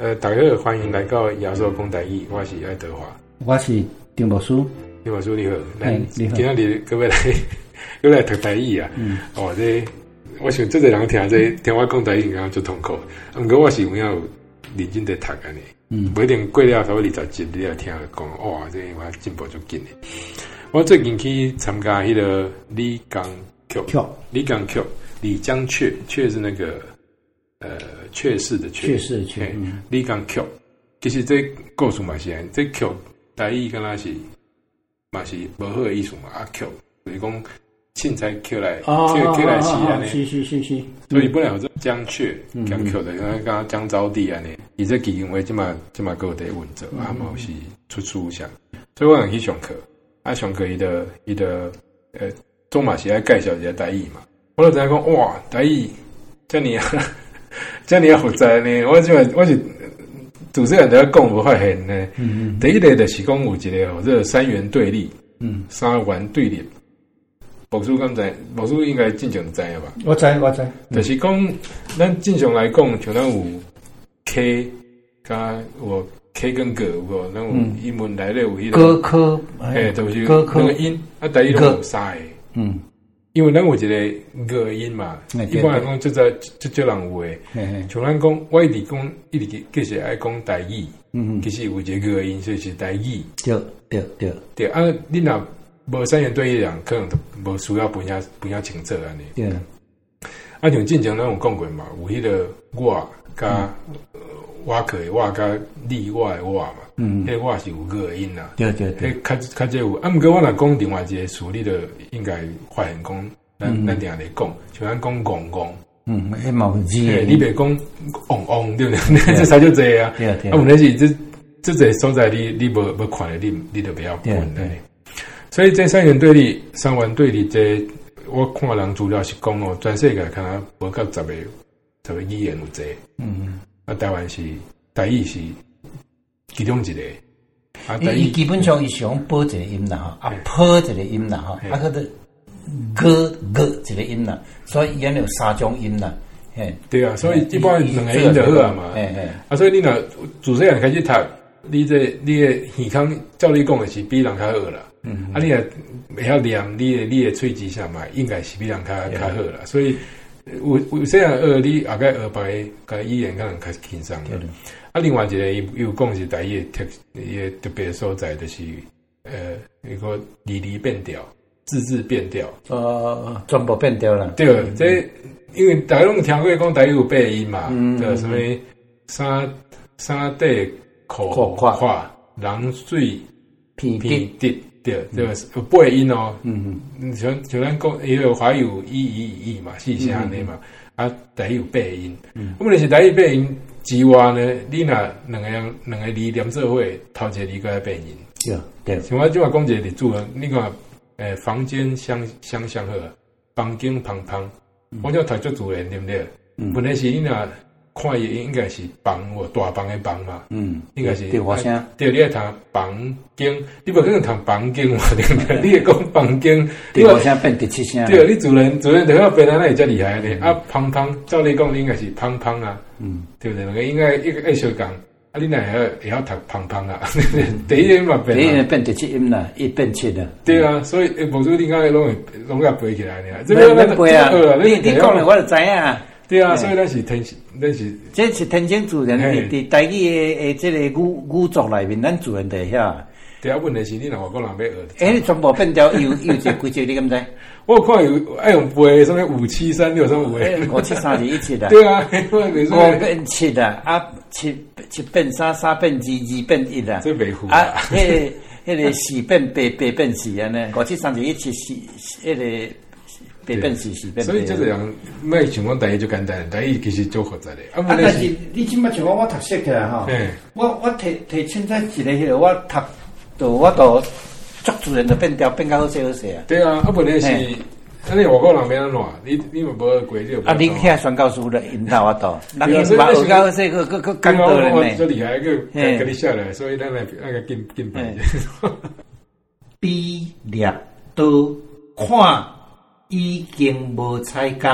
呃，大家好，欢迎来到亚洲公台语，我是爱德华，我是丁宝书，丁宝书你好，来，今天你各位来，各位来读台语啊，嗯，哦，这我想这个人听这听我讲台语，然后就痛苦，不过我是有要认真的读安尼，嗯，不一定过了头二十集你要听讲，哇，这我进步就紧的。我最近去参加迄个李刚曲，李刚曲，李江雀，雀是那个。呃，确实的确，确实的确。你讲 Q，，其实这故事嘛是，这曲大意跟他是嘛是不好的意思嘛。啊曲，就是讲凊彩 Q 来，，Q Q 来是安尼。是是是是。所以本来有这江雀江 Q 的，因为刚刚江招娣安尼，伊这基因为即嘛即嘛个得稳着，啊嘛是出书下。所以我想去上课，啊上课伊的伊的呃，总嘛是爱介绍一下大意嘛。我就知影讲哇，大意这么啊。这你要负责呢？我就我是主持人都要讲不发现呢。嗯嗯。第一类的是讲有一个，这个三元对立。嗯。三元对立。宝叔刚才，宝叔应该正常知了吧？我知，我知。就是讲，咱正常来讲，像咱有 K 加我 K 跟个，有个那种英文来的有一个。歌科。哎，就是那个音，啊，第一种有三个。嗯。因为咱有一个隔音嘛，一般来讲就在就就人有诶，像咱讲，我一直讲一直其实爱讲台语，嗯，其实有一个个音，所以是台语。对对对对啊！你若无三元对一人，可能都无需要分下分下清楚安尼。对。啊，像之前咱有讲过嘛，有迄个我加我可以我加你我诶我嘛，嗯，迄个我是有个音啦。对对对。较较这有，啊，毋过我若讲另外一个词，你着应该发现讲。咱咱定来讲，像咱讲戆戆，嗯，迄毛字，你别讲戆戆，对不对？这才叫这啊。啊，问题是这这个所在，你你无无看的，你你都不要管的。所以这三元对立，三元对立，这我看人资料是讲哦，全世界可能无够十个十个语言有这。嗯，啊，台湾是台语是其中一个。啊，伊基本上是用保一个音啦，哈，啊，破一个音啦，哈，啊，个的。歌歌一个音啦，所以原来有三种音啦，嘿，对啊，所以一般两个音就好啊嘛，哎哎，啊，所以你若主持人开始读，你这你的耳腔照你讲的是比人较好啦，嗯，啊，你也会晓念，你的你的喙齿上嘛，应该是比人较较好啦，所以有有这样学，你后盖学白个语言可能开始轻松了，啊，另外一个又又讲是台语特伊个特别所在就是，呃，一个离离变调。字字变调，呃，全部变调了。对，这因为大家拢听过讲台语有八音嘛，对，什么三三地口话，人水鼻鼻滴，对，这个有八音哦。嗯嗯，像像咱讲也有华语一一一嘛，四声的嘛，啊，台语有八音。嗯，问题是台语背音之外呢，你若两个两个字连做伙，头一个字个背音。对对，像我今晚讲一个例子啊，你看。诶，房间相相相好，房间旁旁，我叫他做主人，对不对？本来是你那看伊应该是房或大房诶房嘛，嗯，应该是。对，我先。对，你爱谈房间，你不可能谈房间嘛，对不对？你也讲房间，对，我先变第七声。对，你主人主人等下别人那也较厉害的啊，旁旁，照理讲应该是旁旁啊，嗯，对不对？那个应该一个爱小讲。啊，你那也要也要读胖胖啊，第一音嘛变，第一音变第七音啦，一变七的。对啊，所以诶，无说你讲拢会拢要背起来呢。这个要背啊，你你讲了我就知啊。对啊，所以咱是天，咱是这是天生自然的，伫台语诶诶，这个语语族内面，咱自然得晓。第二问题是你若外国人要学，诶，你全部变掉，有有这规则，你敢知？我看有爱用背什么五七三六什么五，五七三二一七的。对啊，五变七的啊，七七变三，三变二，二变一的。这维护啊，迄个迄个四变八，八变四啊呢？五七三二一七四，迄个所以这个样，卖像讲台语就简单，台语其实就复杂的。啊，但是你起码像我我读书起来哈，我我提提凊彩一个迄个我读。都我都足自然的变调变较好势好势啊！对啊，啊本来是，那你外国人变安怎？你你们无规矩。啊，你遐宣教师的引导我都，人家嘛有较好势，个个个更多人呢。最厉害个，给你下来，所以咱来那个敬敬拜。比掠都看已经无采工，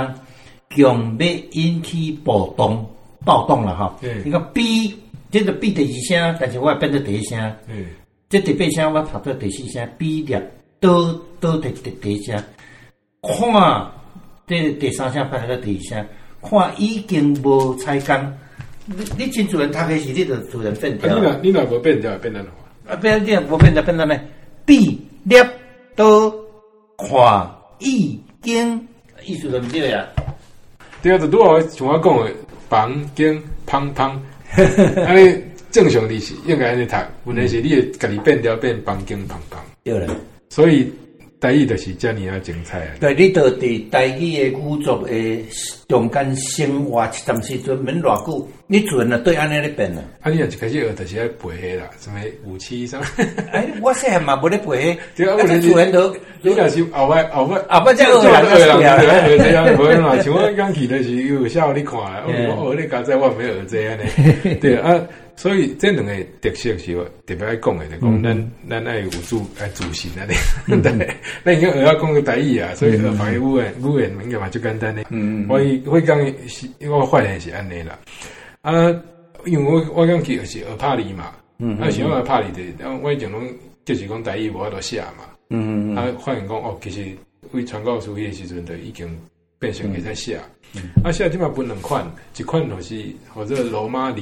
强要引起暴动，暴动了哈！你看 B，。这个 B 第二声，但是我变做第一声。嗯，这第八声我读做第四声，B 列都都第第第一声。看这第三声变做第二声，看已经无采工。你你真自然读的是你就自然变调。你若你若无变调，变哪能？啊，变调无变调变哪呢？B 列都看已经，意思就唔对呀。对啊，就拄好像我讲的，房间胖胖。安尼正常的是应该安尼读，问题是你会家己变调变房间胖胖。对了，所以。台语就是遮尔啊精彩啊！对，你到伫台语的语作的中间生活一段时阵免偌久，你自然啊对安尼咧变啊。啊，你若一开始学，就是爱背迄啦，什么武器什么。哎，我细汉嘛无咧背迄，啊，自然都。你若是后摆后摆后摆再学啦，学啦，学这样，无用啦。像我刚去的是有下午你看，我学你家在我没学这样呢。对啊。所以这两个特色是特别爱讲的，就讲咱咱爱有主爱主心啊，对，那你看学要讲个台语啊，所以学法语诶语言应该嘛就简单的。嗯嗯，我会讲是，因为我发现是安尼啦。啊，因为我我刚去是学拍字嘛，嗯，啊，是学帕里的，然后我以前拢就是讲台语无法度写嘛，嗯嗯，啊，发现讲哦，其实为传教士迄个时阵就已经变成会使写，啊，写即码分两款，一款就是或者罗马字。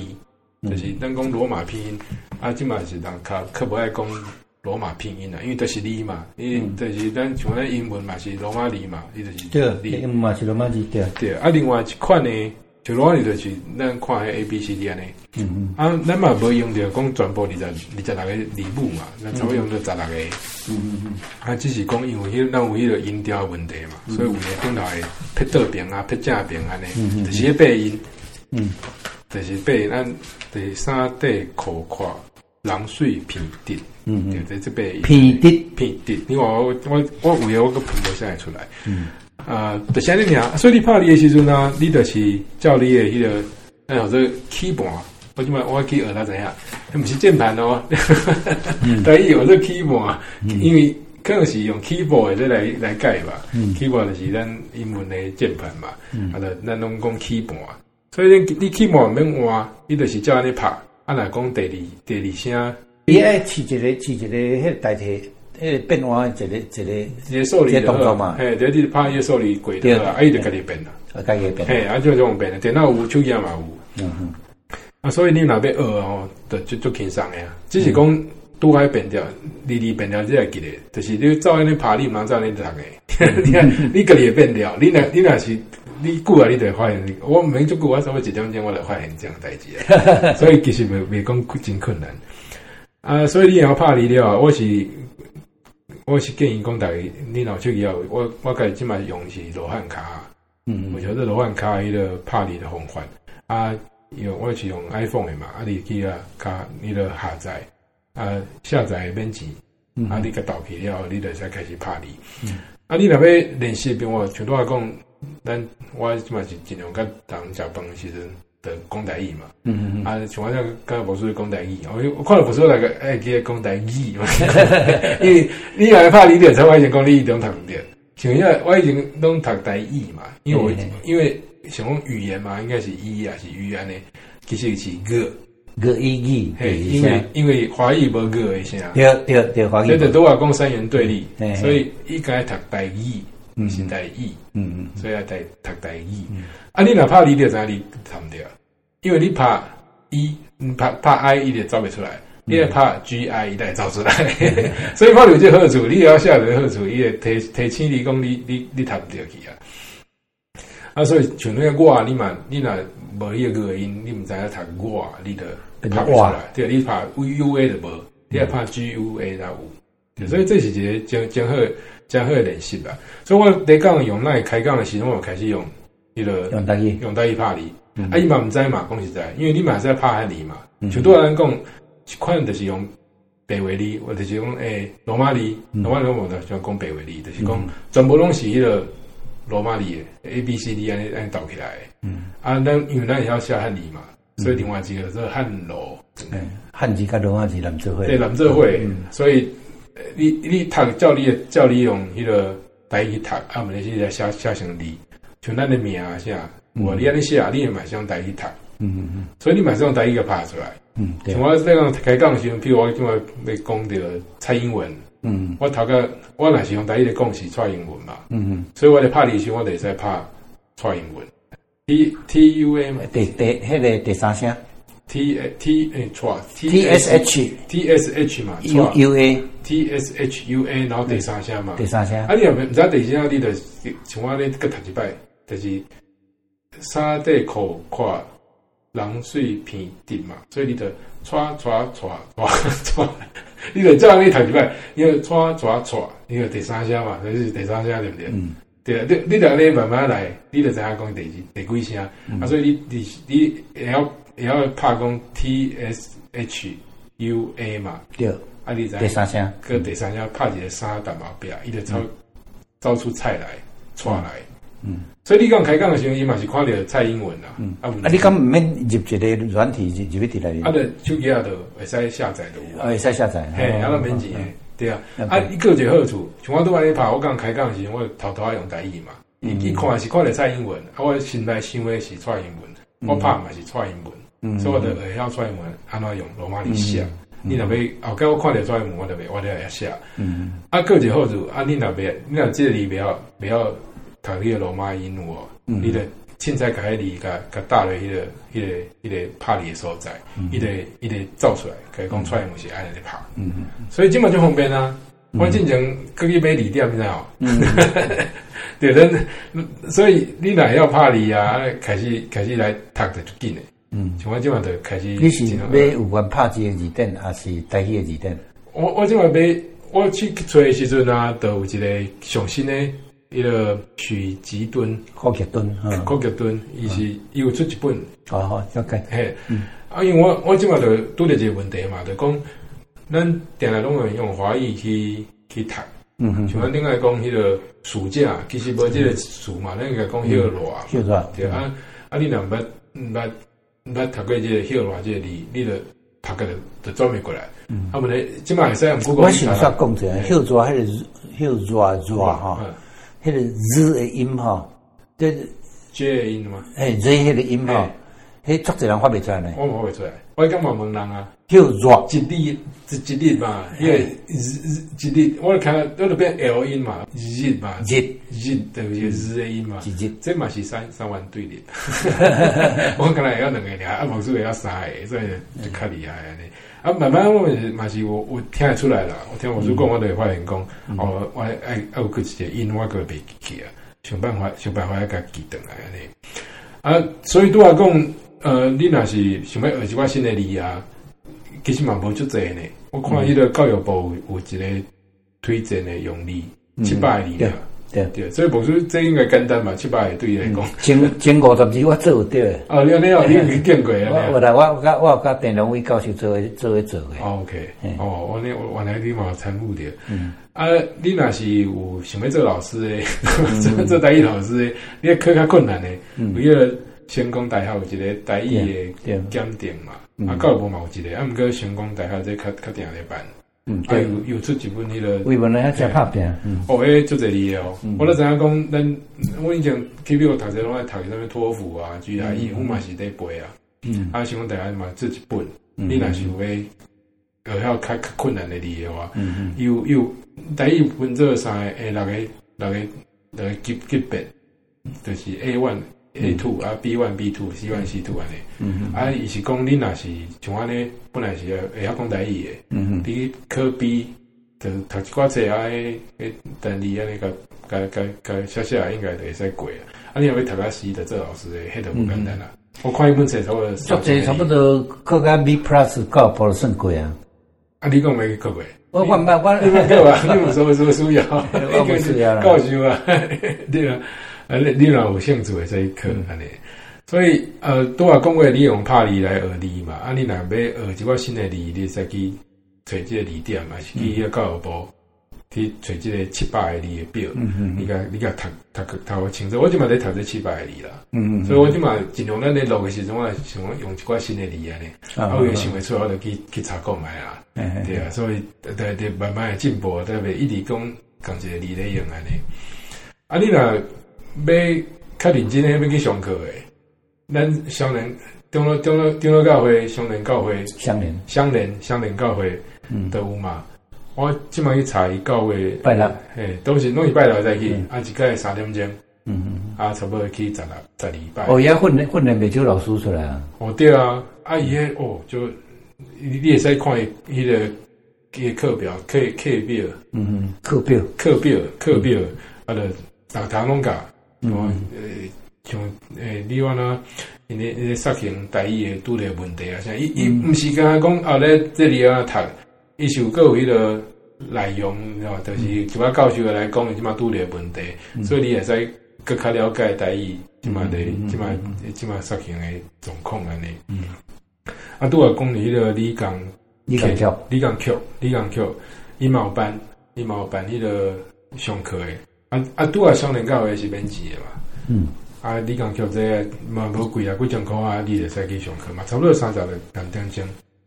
就是咱讲罗马拼音，啊，即嘛是人较较无爱讲罗马拼音啦，因为都是字嘛，因为就是咱像咱英文嘛是罗马字嘛，伊就是对，英文嘛是罗马字对。对，啊，另外一款呢，就罗马字就是咱看迄 A B C D 安尼，嗯嗯，啊，咱嘛无用着讲全部二十二十六个字母嘛，咱才会用着十六个，嗯嗯嗯，啊，只是讲因为迄咱有迄个音调问题嘛，所以有诶顶头会撇倒边啊，撇正边安尼，就是迄背音，嗯。就是背咱第三底裤胯，人水平直，嗯嗯，对，这这背平直平直。你看我我我有个谱都写出来，嗯啊，就像你讲，所以你拍你的时阵呢，你就是照你的迄个，哎呀，这 keyboard，我今麦我 keyboard 它怎样？它不是键盘哦，对，有这 keyboard，因为可能是用 keyboard 的来来改吧，keyboard 就是咱英文的键盘嘛，啊，的咱拢讲 keyboard。所以你你起码免换，你就是照安尼拍。啊，来讲第二第二声，你爱试一个试一个迄代替迄变换一个一个一个数理动作嘛？嘿，第二拍一个数理轨道啊，啊，伊就家己变啦，啊，家己变。嘿，啊，就这种变啦，电脑有，手机也嘛有。嗯哼。啊，所以你若要学哦，就就就轻松诶啊。只是讲拄爱变调，字字变调，只会记咧，就是你照安尼拍，你毋通照安尼读诶。你看，你家己会变掉，你若你若是。你久啊，你就会发现，我没做过，我稍微一点钟，我就发现这样代志。所以其实未未讲真困难啊。所以你要拍你了，我是我是建议讲大家，你若手机后我我家己即摆用是罗汉卡，嗯，我晓得罗汉卡伊个拍你的方法。啊，用我是用 iPhone 的嘛，啊，你去啊卡你的下载。啊下载免钱，啊，你个导起了，你就才开始拍你。啊，你若要练习，比我像拄仔讲。咱我即嘛是尽量甲人食饭时阵的讲台语嘛，嗯嗯啊，像我这甲无说讲台语，我我看到无说那个爱记讲台语。嘛，因为你来拍你点才发现讲你一种读唔对，像因为我已经拢读台语嘛，因为我因为想讲语言嘛，应该是语啊是语言呢，其实是个。个意语，嘿，因为因为华语无个一声，对对对，华语，对对都话讲三元对立，所以应该读台语。嗯，是台语，嗯嗯，所以要台读台语。啊，你哪怕你就在你读唔掉，因为你拍 E，你拍拍 I，伊就找不出来；你要拍 G I，伊才会找出来。所以拍有这好处，你也要下载好处，伊会提提醒你讲你你你读唔掉去啊。啊，所以像那个我，你嘛，你若无迄个语音，你唔知影读我，你就拍不出来。对，你拍 U A 就无，你要拍 G U A 才有。所以这是一个真真好。真好练习吧，所以我第讲用那开讲的时候，我开始用迄个用台语，用台语拍字。啊，伊嘛毋知嘛，讲实在，因为你嘛是在拍汉字嘛。就多人讲，一款就是用白话字，或者是讲诶罗马字，罗马字我就喜欢讲白话字，就是讲全部拢是迄个罗马字的 A B C D 安尼安尼倒起来。嗯，啊，咱因为咱也要写汉字嘛，所以另外一个是汉罗。嗯，汉字甲罗马字连做伙。对，连做伙，所以。你你读照你照你用迄个台语读，啊，毋是是写写成字，像咱诶名啊啥，我你安尼写，你也嘛是用台语读，嗯嗯嗯，所以你嘛是用台语个拍出来。嗯，像我这样开讲时，譬如我今日要讲着蔡英文，嗯，我头个我若是用台语来讲是蔡英文嘛，嗯嗯，所以我咧拍字时，我会使拍蔡英文。T T U 嘛，第第迄个第三声。T T 哎错，T S H T S H 嘛，U U A T S H U A，然后第三声嘛，第三声。啊，你若毋知第三声，你着像我咧搁读一摆，就是衫底裤胯，人水片滴嘛，所以你着穿穿穿穿穿，你着照样你读一摆，因为穿穿穿，因为第三声嘛，就是第三声对不对？嗯，对啊，你你着安尼慢慢来，你着知影讲第第几声，啊，所以你你你会晓。也要拍讲 T S H U A 嘛，对，啊，你知第三声，搁第三声拍一个三打毛病，伊就招招出菜来，出来，嗯，所以你刚开讲的时候，伊嘛是看着蔡英文啦，嗯，啊，你敢毋免入一个软体入入去伫内面，啊，着手机啊，着会使下载的，啊，会使下载，嘿，啊，个免钱，对啊，啊，伊个一个好处，像我拄安尼拍，我刚开讲的时候，我偷偷啊用台语嘛，伊伊看是看着蔡英文，啊，我心内想的是蔡英文，我拍嘛是蔡英文。所以我就会晓蔡英文安怎用罗马里写。你若要后盖我看到蔡英文，我就袂我就会写。啊，个一个好处，啊，你若别，你若这里不要不要读迄个罗马音哦，你得凊彩甲迄里甲甲搭落迄个迄个迄个拍里的所在，伊个伊个造出来，可以讲蔡英文是安尼拍。所以今嘛就方便啊，我进前搁去买字典，你知道？对的，所以你若要拍里啊，开始开始来读的就紧嘞。嗯，像我今晚就开始。你是买有关拍字的字典，还是台语的字典？我我今晚买，我去找的时阵啊，都有一个上新的，一个许吉敦，许吉敦，许吉敦，伊是伊有出一本。好好，OK。嘿，啊，因为我我今晚就拄着一个问题嘛，就讲，咱定来拢会用华语去去读。嗯哼。像咱另外讲，迄个暑假其实无这个暑嘛，咱应该讲休热。休热。对啊，啊，你若捌捌。那读过这个休热这个字，你就读个就转变过来。嗯，啊，不然即摆会使用 Google。我想说讲者，休热迄个休热热哈，迄个字的音哈，这 J 的音吗？哎，Z 迄个音哈，迄足侪人发袂出来呢。我发袂出来，我讲嘛问人啊。叫热一日一一日嘛，因为日日一日，我看到都变 L 音嘛，日嘛，日日等于日的音嘛，日这嘛是三三万对立。我可能会晓两个俩，啊，无数会晓三个，所以就较厉害安尼。啊，慢慢我嘛是我我听得出来啦，我听我叔讲，我都会发现讲，哦，我爱爱有个一个音，我个袂记起啊，想办法想办法要甲记转来安尼。啊，所以对我讲，呃，你若是想要学一寡新的字啊。其实嘛无足侪呢，我看迄个教育部有一个推荐的用字，七百个字啊，对对，所以无说这应该简单嘛，七百个对伊来讲，前前五十字我做有对。哦，你你哦，你有见过啊？我来，我我甲我甲电龙伟教授做做一做诶。OK，哦，我呢原来你嘛参悟着。嗯，啊，你若是有想要做老师诶，做做台语老师诶，你要考较困难诶，为了成功大学有一个台语的鉴定嘛。啊，教育部嘛有一个，啊，毋过成功大学这较较定来办。嗯，啊，有有出一本迄个。为本来还拍拼。嗯。哦，诶，做这里的哦。我咧知影讲，咱我以前去美国读册拢爱读啥物托福啊、GRE，我嘛是在背啊。嗯。啊，成功大学嘛做一本，你若是有诶，呃，还有较较困难的字的话，嗯嗯。有有，大一分做三个，诶，六个六个六个级级别，就是 A one。A two 啊，B one B two C one C two 安尼，啊，伊是讲你若是像安尼，本来是会晓讲台语诶，嗯嗯，你科 B 就读一寡册啊，诶诶，等你安尼个个个个写写应该就会使过啊。啊，你若要读啊 C 的做老师诶，迄都无简单啦。我看一本册差不多，作者差不多考甲 B plus 高保算过啊。啊，你讲没考过？我我我我你没考啊？你有什么什么需要？我不需要啦。教授啊，对啊。啊，你你若有兴趣诶，这一课安尼，所以呃，拄啊讲过你用拍字来学字嘛，啊，你若要学一寡新诶字，你再去找即个字典嘛，是去个教育部去找即个七百个字诶表，嗯嗯，你甲你甲读读读清楚，我即嘛在读这七百个字啦，嗯嗯，所以我即嘛尽量咱咧录诶时阵，我想用一寡新诶字安尼，啊，我有想袂出来，我就去去查购买啊，对啊，所以对对慢慢诶进步，对袂一直讲共一个字咧用安尼，啊，你若。要较认真诶，要去上课诶，咱少年中了中了中了教会、相连教会、相连相连相连教会，嗯，都有嘛。我即摆去查伊教会。拜六，嘿，都是拢是拜六再去，啊，一个三点钟，嗯嗯，啊，差不多去十六十礼拜。哦，伊训练训练未少老师出来啊。哦，对啊，啊，伊迄哦，就你会使看伊迄个课表课课表，嗯嗯，课表。课表课表，啊，着逐堂拢教，哦，呃，像诶，你话呐，因为因为杀青台语诶拄着问题啊，像伊伊毋是干讲啊咧这里啊读。伊是有各有迄个内容，吼，就是就我教授来讲，即马拄着问题，嗯、所以你会使更加了解台语，即马的即马即马实行诶状况安尼。嗯，啊，拄啊讲你迄个李刚，李刚桥，李刚桥，李刚桥，伊嘛有办，伊嘛有办迄个上课诶。啊啊，拄啊双年教诶是免钱诶嘛。嗯。啊，你讲叫这嘛无贵啊，几千块啊，你会使去上课嘛，差不多三十个两点钟。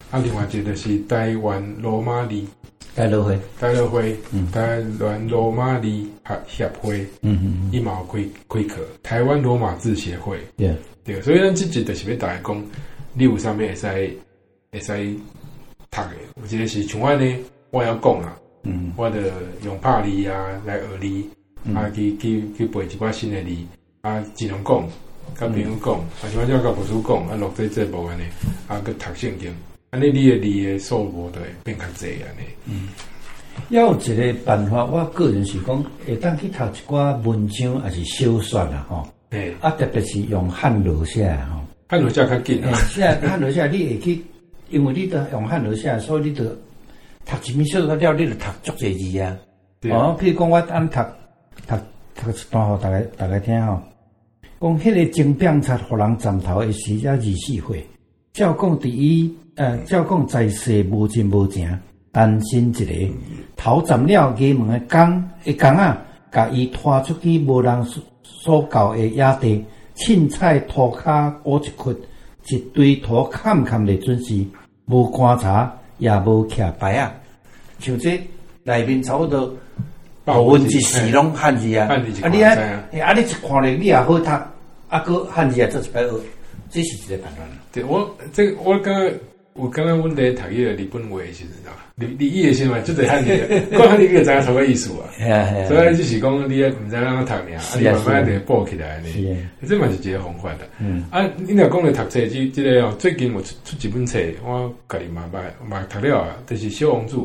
啊，另外一个是台湾罗马里，台罗会，台罗会，嗯，台湾罗马里协协会，嗯嗯，伊嘛有开开课，台湾罗马字协会，对，对，所以咱即集就是要大家讲，你有啥物会使会使读的，有一个是像我呢，我要讲啊，嗯，我的用拍字啊来学字，啊去去去背一寡新的字，啊尽量讲，甲朋友讲，啊像我叫甲博士讲，啊录这节目安尼，啊去读圣经。安尼，你的字的数目会变较济安尼。嗯，要有一个办法，我个人是讲，会当去读一寡文章，还是小说啦，吼。对。啊，特别是用汉罗写吼，汉罗写较紧啊。是啊，汉罗写你会去，因为你都用汉罗写，所以你都读一篇小说了，你就读足侪字啊。对。哦，譬如讲，我按读读读一段，互大家大家听吼。讲迄个金饼擦，互人斩头的时，也二四岁。照讲第一。呃，照讲在世无钱无钱，单身一个，头斩了衙门的工，一工啊，甲伊拖出去无人所所教的野地，凊彩涂骹挖一窟，一堆土坎坎的准时，无观察也无徛牌啊，像这内面差不多部分一时拢汉字啊，啊你啊，啊你一看咧，你也好读，啊个汉字啊做一摆学，这是一个办法。对我这我刚刚。我刚刚问的读伊个日本话是啥？你你伊个先嘛，就得汉字，讲汉字你就知影什么意思啊？所以就是讲你也唔知啷个读尔，啊，你慢慢得补起来呢。这嘛是一个方法的。啊，你若讲来读册，即即个哦，最近我出出几本册，我家己嘛买嘛读了啊，就是小王子。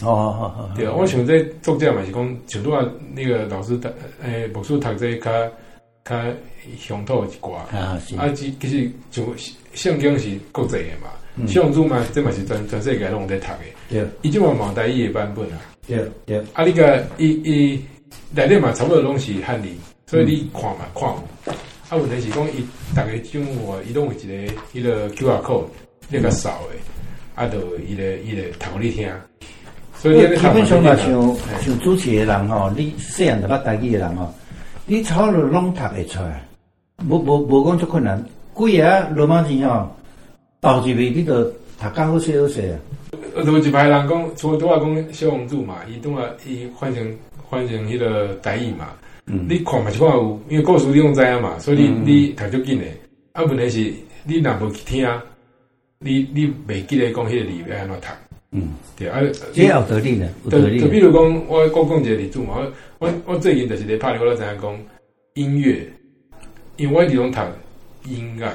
哦哦哦，对啊，我想这作者嘛是讲，像拄啊那个老师读，诶，牧师读这较较乡土一寡啊，啊，其其实就圣经是国际的嘛。圣经嘛，这嘛是全全世界拢在读的。对，伊即嘛嘛台语的版本啊。对对。啊，你个伊伊内底嘛，差不多拢是汉字，所以你看嘛看。啊，问题是讲伊逐个种话，伊拢有一个伊个 QR code，那个扫的，啊，就伊个伊个读互你听。所以基本上嘛，像像主持的人吼，你细汉就捌台语的人吼，你差不多拢读会出来，无无无讲足困难。几啊罗马字吼。到这边你都读较好些好些啊！有一排人讲，除了拄仔讲小王子嘛，伊拄仔伊换成换成迄个台语嘛。嗯，你看嘛是看有，因为故事你拢知影嘛，所以你、嗯、你读足紧诶。啊，问题是你若无去听，你你袂记得讲迄个字要安怎读。嗯，对啊。也有道理呢，有道理。就比如讲，我我讲一个例子嘛，我我最近就是咧拍咧，我知影讲音乐，因为我一直拢读音乐。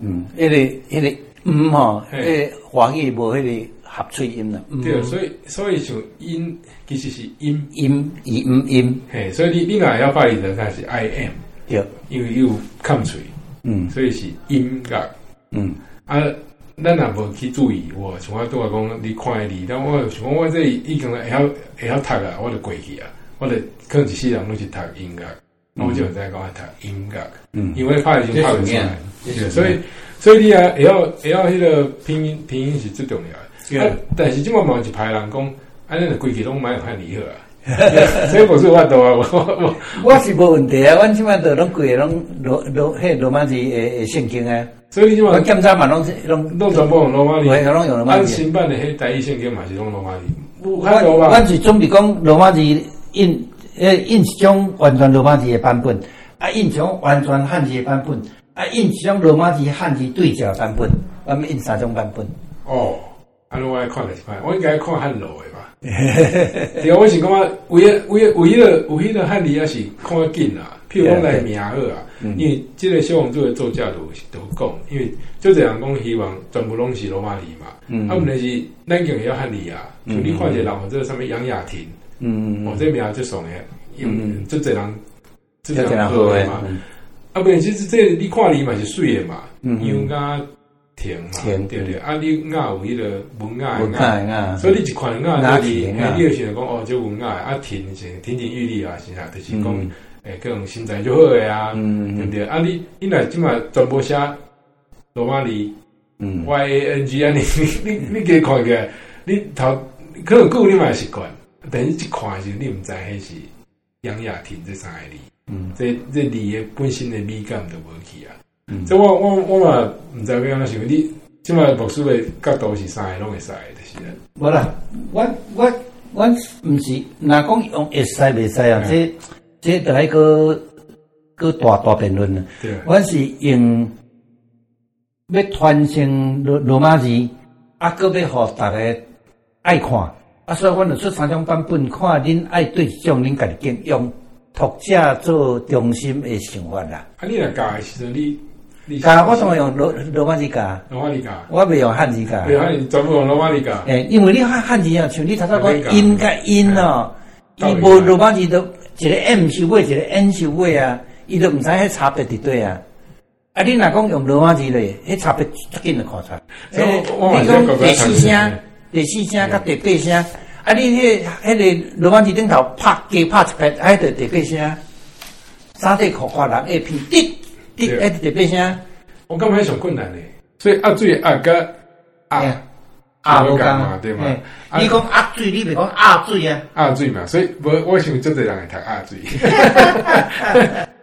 嗯，迄个迄个。嗯吼，诶，华语无迄个合喙音啦。对，所以所以像音其实是音音以嗯音，嘿，所以你你若要发音的，它是 I am，对，因为有抗喙，嗯，所以是音乐，嗯，啊，咱若无去注意，我像我拄仔讲，你看诶字，但我想讲我这已经会晓会晓读啊，我就过去啊，我就可能一世人拢是读音乐，那我就在讲读音乐，嗯，因为拍已经拍不出来，所以。所以你啊，会晓会晓迄个拼音拼音是最重要的。啊，但是即满嘛一排人讲，安尼着规气拢蛮有汉字好啊。所以不是我多啊，我我我是无问题啊，阮即满都拢规个拢罗罗迄罗马字诶圣经啊。所以你即满检查嘛拢拢拢全部用罗马字。拢用罗马字。按新版的迄台语圣经嘛是拢罗马字。我我是准备讲罗马字印诶印一种完全罗马字诶版本，啊印一种完全汉字诶版本。啊，印一种罗马字汉字对照版本，我们印三种版本。哦，安尼我来看的是看，我应该看汉老的吧？对啊，我是感觉唯一唯一唯一的唯一的汉字也是看得紧啊。譬如讲来名好啊，因为这个小王子的作家都都讲，因为就这样讲，希望全部拢是罗马字嘛。嗯，啊，毋但是咱用也要汉字啊。就你看一个人，或者上面杨雅婷，嗯，哦，这名就爽诶，嗯就这人，就这样好诶嘛。啊，不然其实这你看你嘛是水诶嘛，杨雅婷嘛，对对。啊，你雅有迄个文雅诶雅，所以你一看雅就是，你就想讲哦，这文雅啊，婷是亭亭玉立啊，是啊，就是讲。诶，各种身材就好诶啊，嗯、对不对？啊你，你你来即马全部写罗马字，嗯，Y A N G 啊，你你你你给看个，你头可能久你嘛习惯，但是一看是你毋知迄是杨雅婷这三个字，嗯，这这字诶本身诶美感都无去啊，嗯，这我我我嘛毋知要安怎想，你即马读书诶角度是三个拢会使诶，就是啦。无啦，我我我毋是，若讲用会使袂使啊，这。这得来个个大大辩论了。对，我是用要传承罗罗马字，啊，个要互大家爱看，啊，所以我就出三种版本，看恁爱对象，恁家己用读者做中心的想法啦。啊，你来教的时阵，你你教我怎么用罗罗马字教？罗马字教，我未用汉字教。对，汉字全部用罗马字教。诶，因为你汉汉字啊，像你头先讲音甲音哦，伊无罗马字都。一个 M 收尾，一个 N 收尾啊，伊都毋知迄差别伫对啊。啊，你若讲用罗马字咧，迄差别足紧就看出来。你讲第四声、第四声甲第八声，啊，你迄迄个罗马字顶头拍加拍一拍，还得第八声。三地口话人 A P 滴滴，还得第八声。我感觉上困难嘞，所以阿水压个啊。压无共嘛，对吗？你讲阿水，你别讲阿水啊！阿水嘛，所以我我想做侪人来读阿水。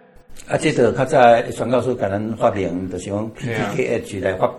啊，这个较早宣教书甲咱发明，就是讲 P T K H 来发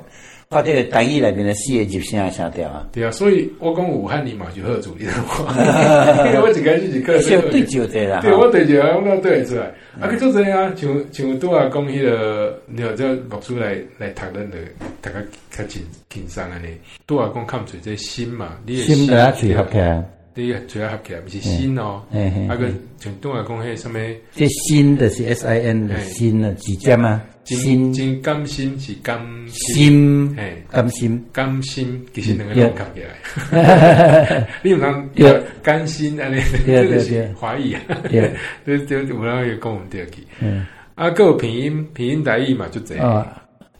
发这个单语内面的四个入声声调啊。对啊，所以我讲武汉你嘛就好主意的话，因为我一开始是课对就对啦。对，我对就我那对出来。啊，去做侪啊，像像拄啊讲迄个，你好，这读书来来读咱的，大家较轻轻松安尼。拄啊讲看出这心嘛，你心来啊，最合起来。你最合起来，不是心哦。啊个像拄啊讲迄什么？这新的是 S I N 的新啊，几尖啊？心真甘心是甘心，嘿，甘心甘心，其实两个拢合起来。你有人叫甘心安尼，这个是华语啊。对对，有人会讲唔对去。嗯，啊，个有拼音拼音台语嘛，就这样。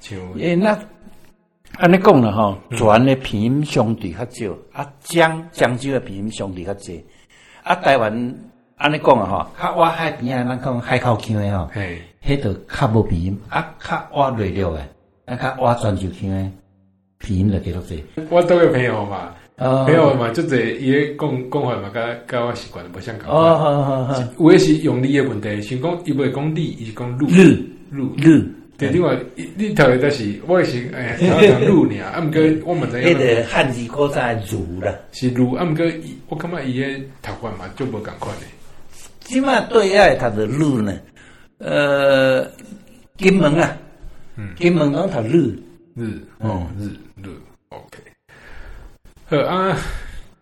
像诶，那安尼讲了吼，全的拼音相对较少，啊，漳漳州的拼音相对较济。啊，台湾安尼讲啊吼，较外海边啊，咱讲海口腔的吼。嘿。迄度较无鼻音，啊，较挖内陆诶，啊，较挖泉州腔诶，鼻音就几多济。我都有朋友嘛，朋友嘛，就这伊个讲讲话嘛，甲甲我习惯无相共。哦，好好好。有诶是用力诶问题，想讲伊袂讲力，伊是讲路路路。对，另外你头一个是，我是诶，讲路尔，啊，毋过我们知影。迄个汉字古早儒啦，是儒，啊，毋过我感觉伊个读法嘛，就无共款诶。起码对爱读的路呢？呃，金门啊，嗯，金门讲读日日哦日日，OK。好啊，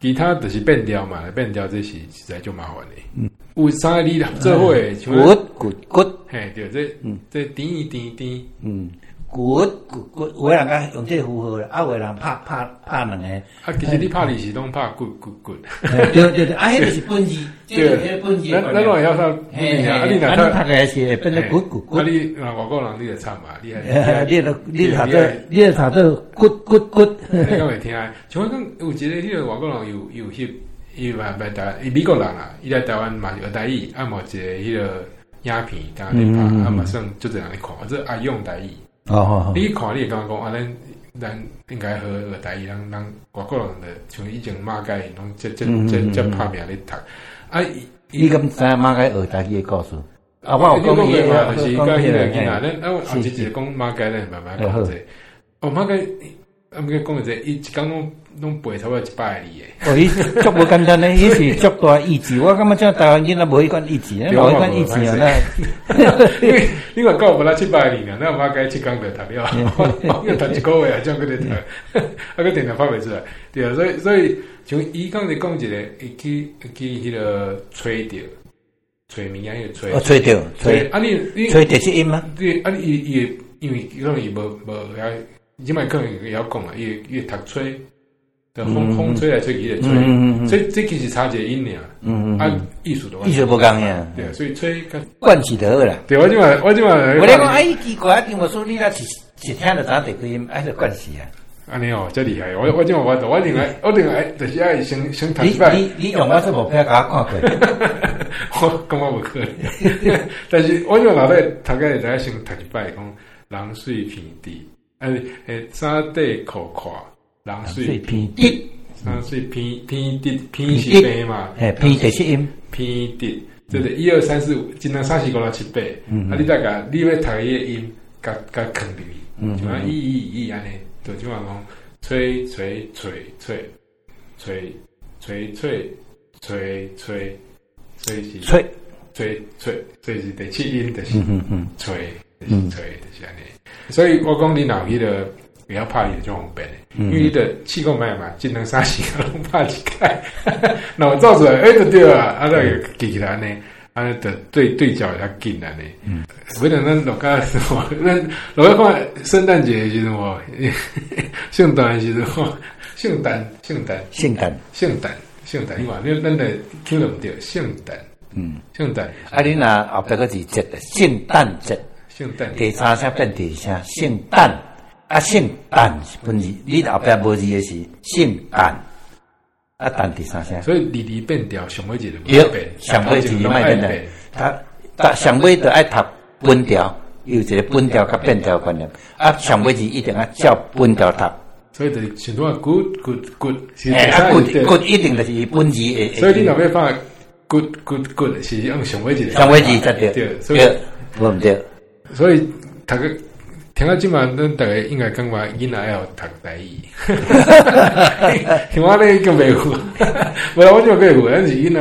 其他就是变调嘛，变调这是实在就麻烦嘞。嗯，有三个字啦？做伙诶，good good good，嘿，对，这嗯，这点一点点，嗯。骨骨骨，有个人讲用这符号，啊，有个人拍拍拍两个。啊，其实你拍字是拢拍骨骨骨。对对对，啊，迄个是本字，这个是本字。咱咱话要说，嘿，啊，你那拍个是变成骨骨骨。啊，你那外国人你就惨嘛，你还你都你读这你读这骨骨骨。你讲会听，像我讲有一个迄个外国人有有翕，伊嘛来台，伊美国人啊，伊来台湾嘛学台语，啊，嘛一个迄个影片，当然拍，啊，嘛算就这样来看，这爱用台语。哦，你看，你也刚刚讲啊，咱咱应该学学台语，让让外国人的像以前马偕，拢这这这这拍名咧读。啊，你敢知马偕学台语的故事？啊，我有讲伊个，就是讲迄个囡仔，咱啊，后日就讲马偕咧，慢慢讲者。哦，马偕啊，毋过讲者，伊一工拢拢背差不多一百字诶。哦，伊足无简单诶，伊是足大意志。我感觉像台湾囡仔无迄款意志，无迄款意志啊！那，因为你话教无啦七百个字，那我该七工就读了，要读一个月啊，将佢哋读，啊个电脑发未出来。对啊，所以所以像伊刚才讲一个，伊去去迄个吹着，吹名啊，迄个吹。哦，吹着，吹。啊，你你吹着是音吗？对，啊，伊伊因为因为伊无无遐。即摆可能也要讲啊，伊伊读吹，的风风吹来吹去的吹，所以这其实差一个音量，嗯嗯，啊艺术的话，艺术不共呀，对啊，所以吹惯起得了，对我即摆我即摆，我咧讲哎奇怪，听我说你那是是听得咱这个音，哎，是惯起啊，安尼哦，真厉害，我我即摆我我另外 我另外就是爱先先读一摆，你你用我这部片给我看过，我感觉无可能，但是我用脑袋大概在先读一摆，讲人水平地。诶诶，三地可跨，人水偏滴，山水偏偏滴，偏是平嘛？诶，偏就是音，偏滴，这个一二三四五，今天三四五六七八。啊，你大概你要读伊个音，甲甲囥入去，就讲一一一安尼，就即话讲，吹吹吹吹吹吹吹吹吹吹是吹吹吹，所以是第七音，就是吹，就是吹，就是安尼。所以我讲你脑皮的不要怕也就方便，因为你的气功脉嘛，技能三型都怕几开，脑造出来哎就对啊，啊那个记起来呢，啊的对对角要紧来呢。嗯，为了咱老家什么，那老家看圣诞节是什么，圣诞是什么，圣诞圣诞。圣诞。圣诞圣诞，你话你咱的听唔对，圣诞，嗯，圣诞，啊你那后边个字节的圣诞节。第三声变第二声，圣诞。啊，圣诞分字，你后壁无字的是圣诞。啊，诞第三声，所以字字变调，上尾字就要变，上尾字要变的，他他上尾就爱读本调，有一个本调甲变调观念，啊，上尾字一定要照本调读，所以就是像说 good good good，啊 good good 一定就是本字诶，所以你后边放 good good good 是用上尾字，上尾字才对，对，对，唔对。所以读个听到今晚，咱大家应该感觉囡仔要读台语，听 我咧叫袂赴，无啦，我就袂赴，但是囡仔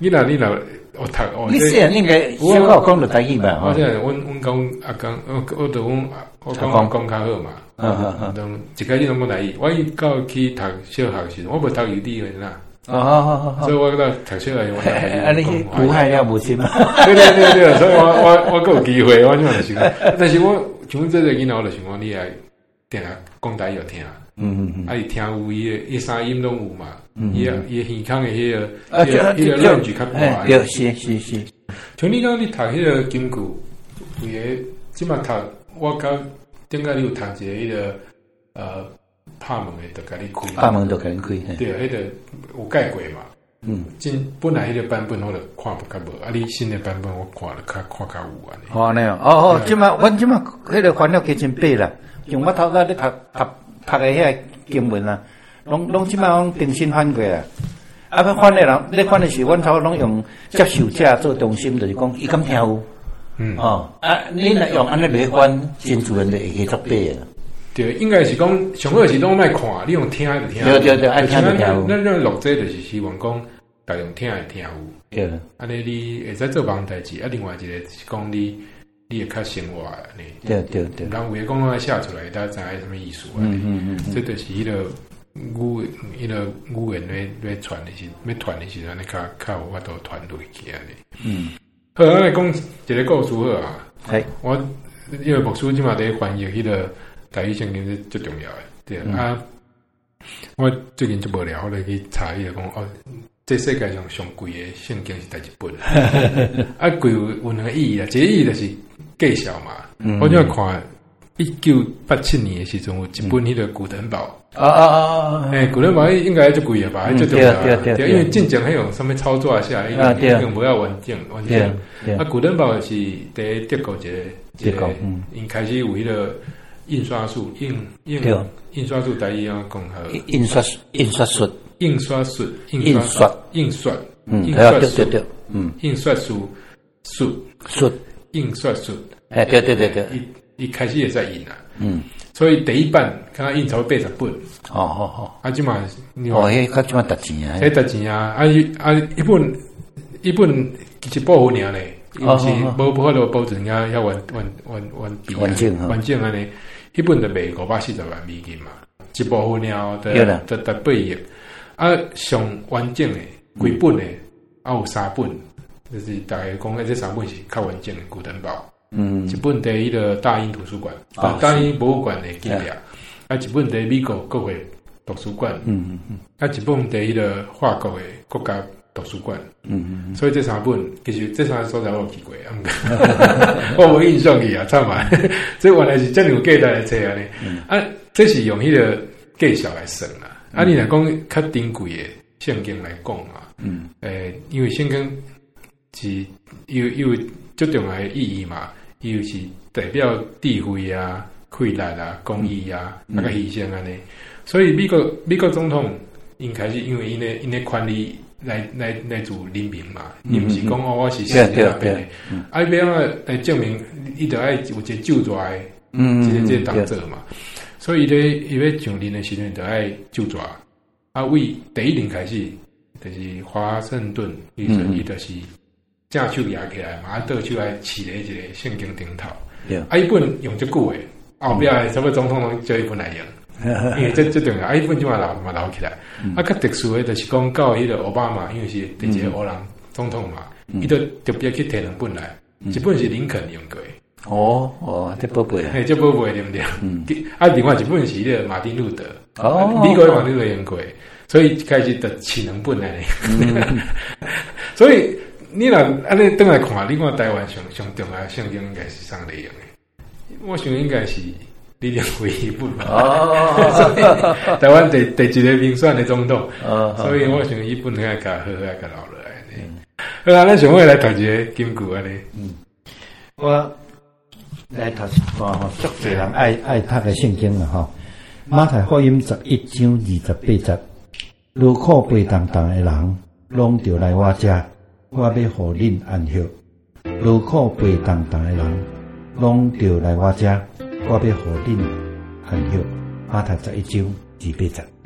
囡仔你若我读哦，你是应该小可讲着台语吧？我现在阮阮讲阿公，我我着阮我讲讲。讲较好嘛，嗯嗯嗯，都一开始拢讲台语，我伊到去读小学时，我无读幼稚园啦。啊，所以我跟他读出来，我不，你武汉也无钱啊，对对对对，所以我我我有机会，我 就是，但是我像这个囡仔，我就想讲，你来定啊讲大要听，嗯嗯嗯，啊，伊听有伊伊三音拢有嘛，伊伊耳腔的迄个，迄个量就较宽，对，是是是，像你讲你读迄个金句，有个，即码读我刚顶个有读一个迄个呃。拍门的都给你开，拍门都给你开。对，迄个有改过嘛？嗯，进本来迄个版本我都看不较无，啊，你新的版本我看了较看较有安尼。哦，那样，哦哦，即马阮即马迄个翻了加真白啦，用我头壳咧读读读个迄个经文啊，拢拢即马拢重新翻过啊。啊，佮翻的人，你翻的是阮头拢用接受者做中心，就是讲伊敢听有。嗯。哦，啊，你若用安尼来翻，真自然就会去做白啊。对，应该是讲上好是拢卖看，你用听就听。对对对，爱听就听。咱咱录这就是希望讲，大家用听来听有。对。安尼你会使做别代志，啊，另外一个是讲你，你会较生活安尼。对对对。人有个讲话写出来，大家知影什么意思安尼。嗯嗯嗯。这就是迄个语，迄个语言咧咧传的是，要传的是安尼较较有法度传落去安尼。嗯。好，咱来讲一个故事好啊。系。我因为牧师即嘛伫翻译迄个。台语圣经是最重要的，对、嗯、啊。我最近就无聊，我来去查伊个讲哦，这世界上上贵的圣经是第一本。啊，贵有有两个意义啊，这个意义就是介绍嘛。嗯、我就看一九八七年的时阵，有一本迄个古腾堡。啊啊啊啊！诶，古腾堡应该就贵了吧？最重要的，对，因为进前还有上面操作一下，因为已经不要完整完整。啊，古腾堡是在德国一个，嗯，因开始有迄个。印刷术，印印印刷术，台语啊，讲好。印刷印刷术，印刷术，印刷。印刷，嗯，对对对，嗯，印刷术术。术，印刷术，哎，对对对对，一一开始也在印啊。嗯，所以第一版刚刚印钞八十本。哦哦哦，啊，即嘛，哦，迄较即嘛值钱啊，迄值钱啊，啊一啊一本一本一部分尔咧，毋是无不法度保证啊遐完完完完完整完整安尼，迄本就卖五百四十万美金嘛，一部分了的的的八页，啊上完整诶，几本诶，啊有三本，就是大概讲诶，这三本是较完整诶古登堡。嗯，一本伫迄个大英图书馆，啊大英博物馆诶记录，啊。一本伫美国国会图书馆，嗯嗯嗯，啊一本伫迄个法国诶国家图书馆，嗯嗯，所以这三本其实这三个所在我有去过，我无印象去啊，差嘛，这原来是这样有价值诶册安尼，啊，这是用迄个价钱来算啦，啊，你若讲较珍贵诶圣经来讲啊，嗯，诶，因为圣经是有有最重要诶意义嘛。伊又是代表智慧啊、快乐啊、公益啊，那个牺牲安尼。所以美国美国总统应该是因为因咧因咧权力来来来自人民嘛，伊毋是讲哦我是谁谁那边的，啊边啊来证明伊得爱有一个救助的，嗯，这个这个党者嘛。所以咧伊要上任的时阵得爱救助，啊为第一年开始就是华盛顿，伊说伊就是。正手压起来，马上倒手来起了一个圣经顶头。啊，伊本用即句诶，后壁诶什么总统拢叫伊本来用，因为这这重要。啊，一本就嘛闹嘛留起来。啊，较特殊诶，就是讲到迄个奥巴马，因为是第一个黑人总统嘛，伊都特别去摕两本来，一本是林肯用过。哦哦，这宝贝，嘿，这宝贝对不对？嗯。啊，另外一本是迄个马丁路德。哦。美国马丁路德用过，所以开始得起两本来。所以。你若安尼倒来看，你看台湾上上重要圣经应该是啥内容诶？我想应该是你认为一本吧。哦，台湾第第一个民选的总统，哦，所以我想一本应该较好，较留落来。嗯，好啦，咱想要来读一个金句安尼。嗯，我来读一段吼，足侪人爱爱读的圣经了吼。马太福音十一章二十八节，如苦背当当的人，拢着来我遮。我要互恁安息，如苦背当当的人，拢着来我遮，我要互恁安息。马太十一章二八节。